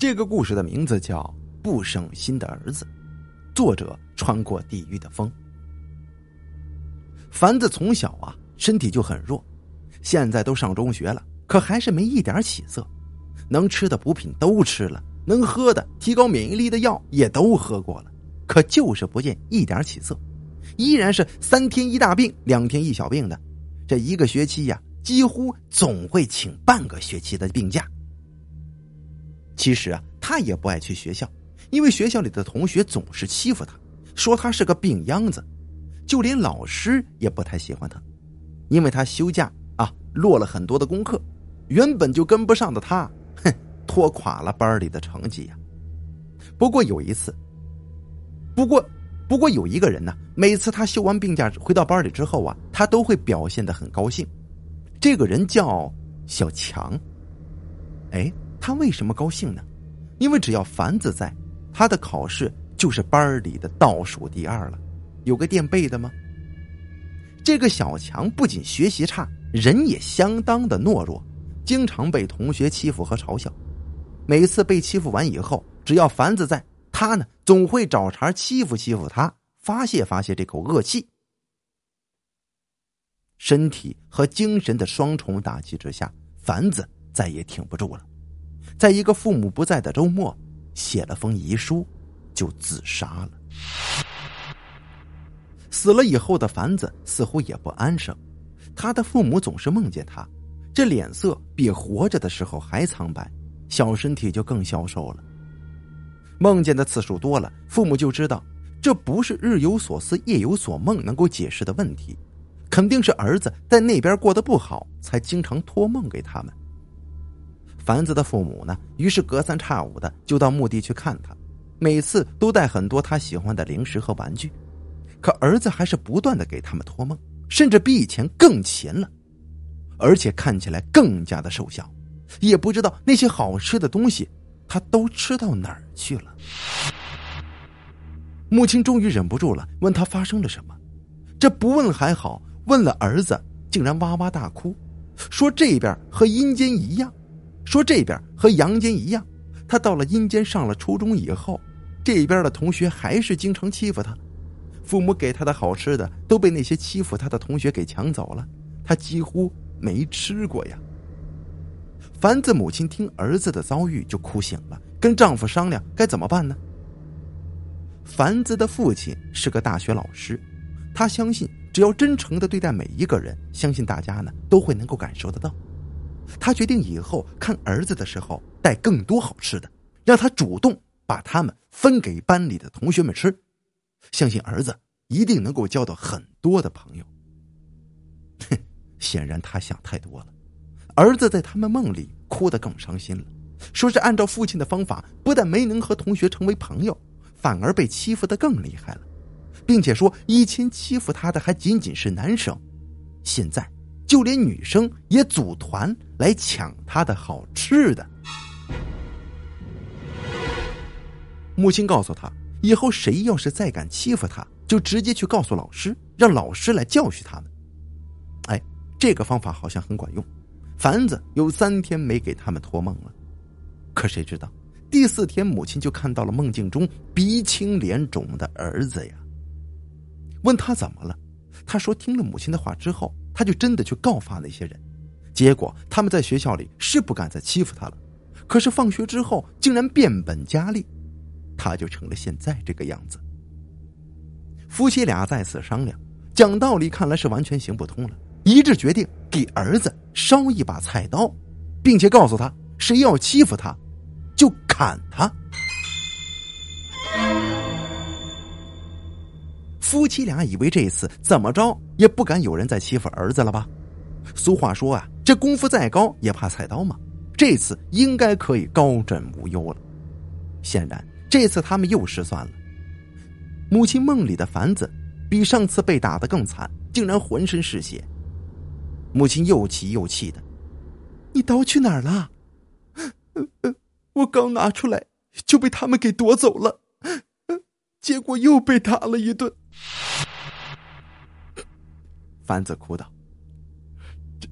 这个故事的名字叫《不省心的儿子》，作者穿过地狱的风。凡子从小啊身体就很弱，现在都上中学了，可还是没一点起色。能吃的补品都吃了，能喝的提高免疫力的药也都喝过了，可就是不见一点起色，依然是三天一大病，两天一小病的。这一个学期呀，几乎总会请半个学期的病假。其实啊，他也不爱去学校，因为学校里的同学总是欺负他，说他是个病秧子，就连老师也不太喜欢他，因为他休假啊落了很多的功课，原本就跟不上的他，哼，拖垮了班里的成绩呀。不过有一次，不过不过有一个人呢，每次他休完病假回到班里之后啊，他都会表现的很高兴，这个人叫小强，哎。他为什么高兴呢？因为只要凡子在，他的考试就是班里的倒数第二了。有个垫背的吗？这个小强不仅学习差，人也相当的懦弱，经常被同学欺负和嘲笑。每次被欺负完以后，只要凡子在，他呢总会找茬欺负欺负他，发泄发泄这口恶气。身体和精神的双重打击之下，凡子再也挺不住了。在一个父母不在的周末，写了封遗书，就自杀了。死了以后的凡子似乎也不安生，他的父母总是梦见他，这脸色比活着的时候还苍白，小身体就更消瘦了。梦见的次数多了，父母就知道这不是日有所思夜有所梦能够解释的问题，肯定是儿子在那边过得不好，才经常托梦给他们。凡子的父母呢，于是隔三差五的就到墓地去看他，每次都带很多他喜欢的零食和玩具，可儿子还是不断的给他们托梦，甚至比以前更勤了，而且看起来更加的瘦小，也不知道那些好吃的东西他都吃到哪儿去了。母亲终于忍不住了，问他发生了什么，这不问还好，问了儿子竟然哇哇大哭，说这边和阴间一样。说这边和阳间一样，他到了阴间上了初中以后，这边的同学还是经常欺负他，父母给他的好吃的都被那些欺负他的同学给抢走了，他几乎没吃过呀。凡子母亲听儿子的遭遇就哭醒了，跟丈夫商量该怎么办呢？凡子的父亲是个大学老师，他相信只要真诚的对待每一个人，相信大家呢都会能够感受得到。他决定以后看儿子的时候带更多好吃的，让他主动把他们分给班里的同学们吃，相信儿子一定能够交到很多的朋友。哼，显然他想太多了。儿子在他们梦里哭得更伤心了，说是按照父亲的方法，不但没能和同学成为朋友，反而被欺负的更厉害了，并且说以前欺负他的还仅仅是男生，现在。就连女生也组团来抢他的好吃的。母亲告诉他，以后谁要是再敢欺负他，就直接去告诉老师，让老师来教训他们。哎，这个方法好像很管用。凡子有三天没给他们托梦了，可谁知道第四天，母亲就看到了梦境中鼻青脸肿的儿子呀。问他怎么了，他说听了母亲的话之后。他就真的去告发那些人，结果他们在学校里是不敢再欺负他了，可是放学之后竟然变本加厉，他就成了现在这个样子。夫妻俩再次商量，讲道理看来是完全行不通了，一致决定给儿子烧一把菜刀，并且告诉他，谁要欺负他，就砍他。夫妻俩以为这次怎么着也不敢有人再欺负儿子了吧？俗话说啊，这功夫再高也怕菜刀嘛。这次应该可以高枕无忧了。显然，这次他们又失算了。母亲梦里的凡子比上次被打的更惨，竟然浑身是血。母亲又气又气的：“你刀去哪儿了？”“我刚拿出来就被他们给夺走了。”结果又被打了一顿，凡子哭道：“这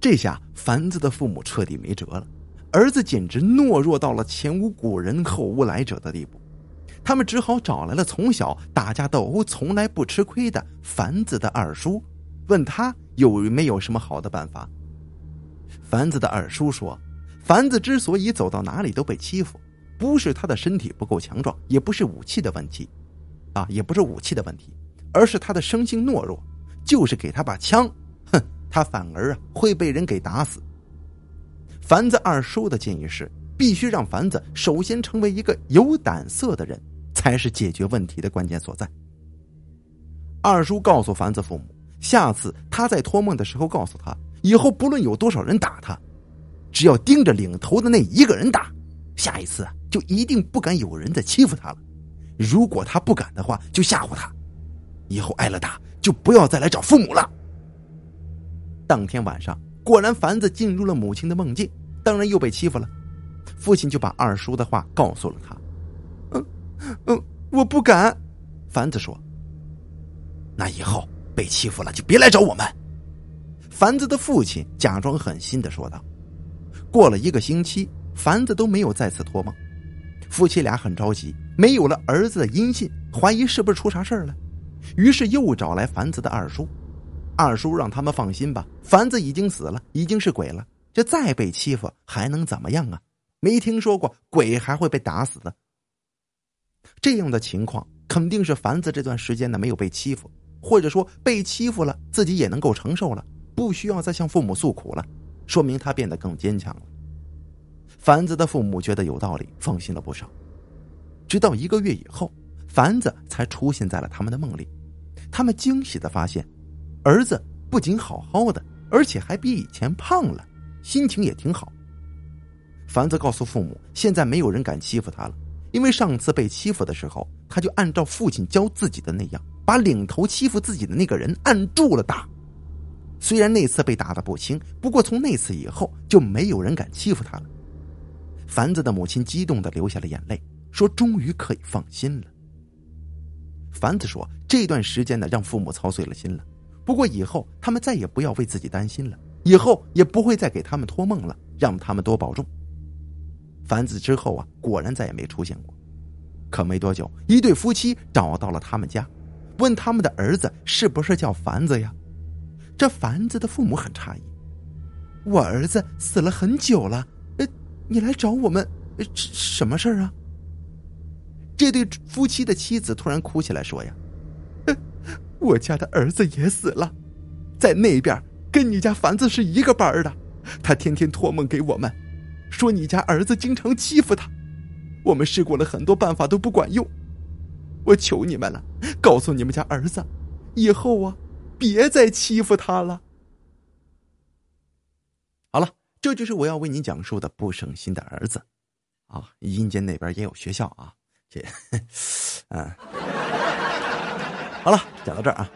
这下凡子的父母彻底没辙了，儿子简直懦弱到了前无古人后无来者的地步。他们只好找来了从小打架斗殴从来不吃亏的凡子的二叔，问他有没有什么好的办法。凡子的二叔说：“凡子之所以走到哪里都被欺负，不是他的身体不够强壮，也不是武器的问题，啊，也不是武器的问题，而是他的生性懦弱。就是给他把枪，哼，他反而啊会被人给打死。”凡子二叔的建议是：必须让凡子首先成为一个有胆色的人。才是解决问题的关键所在。二叔告诉凡子父母，下次他在托梦的时候，告诉他，以后不论有多少人打他，只要盯着领头的那一个人打，下一次就一定不敢有人再欺负他了。如果他不敢的话，就吓唬他，以后挨了打就不要再来找父母了。当天晚上，果然凡子进入了母亲的梦境，当然又被欺负了。父亲就把二叔的话告诉了他。嗯嗯，我不敢。凡子说：“那以后被欺负了就别来找我们。”凡子的父亲假装狠心的说道。过了一个星期，凡子都没有再次托梦，夫妻俩很着急，没有了儿子的音信，怀疑是不是出啥事了，于是又找来凡子的二叔。二叔让他们放心吧，凡子已经死了，已经是鬼了，这再被欺负还能怎么样啊？没听说过鬼还会被打死的。这样的情况肯定是凡子这段时间呢没有被欺负，或者说被欺负了自己也能够承受了，不需要再向父母诉苦了，说明他变得更坚强了。凡子的父母觉得有道理，放心了不少。直到一个月以后，凡子才出现在了他们的梦里，他们惊喜的发现，儿子不仅好好的，而且还比以前胖了，心情也挺好。凡子告诉父母，现在没有人敢欺负他了。因为上次被欺负的时候，他就按照父亲教自己的那样，把领头欺负自己的那个人按住了打。虽然那次被打的不轻，不过从那次以后就没有人敢欺负他了。凡子的母亲激动的流下了眼泪，说：“终于可以放心了。”凡子说：“这段时间呢，让父母操碎了心了。不过以后他们再也不要为自己担心了，以后也不会再给他们托梦了，让他们多保重。”凡子之后啊，果然再也没出现过。可没多久，一对夫妻找到了他们家，问他们的儿子是不是叫凡子呀？这凡子的父母很诧异：“我儿子死了很久了，你来找我们，什么事儿啊？”这对夫妻的妻子突然哭起来说：“呀，我家的儿子也死了，在那边跟你家凡子是一个班的，他天天托梦给我们。”说你家儿子经常欺负他，我们试过了很多办法都不管用，我求你们了，告诉你们家儿子，以后啊，别再欺负他了。好了，这就是我要为您讲述的不省心的儿子，啊，阴间那边也有学校啊，这，嗯，好了，讲到这儿啊。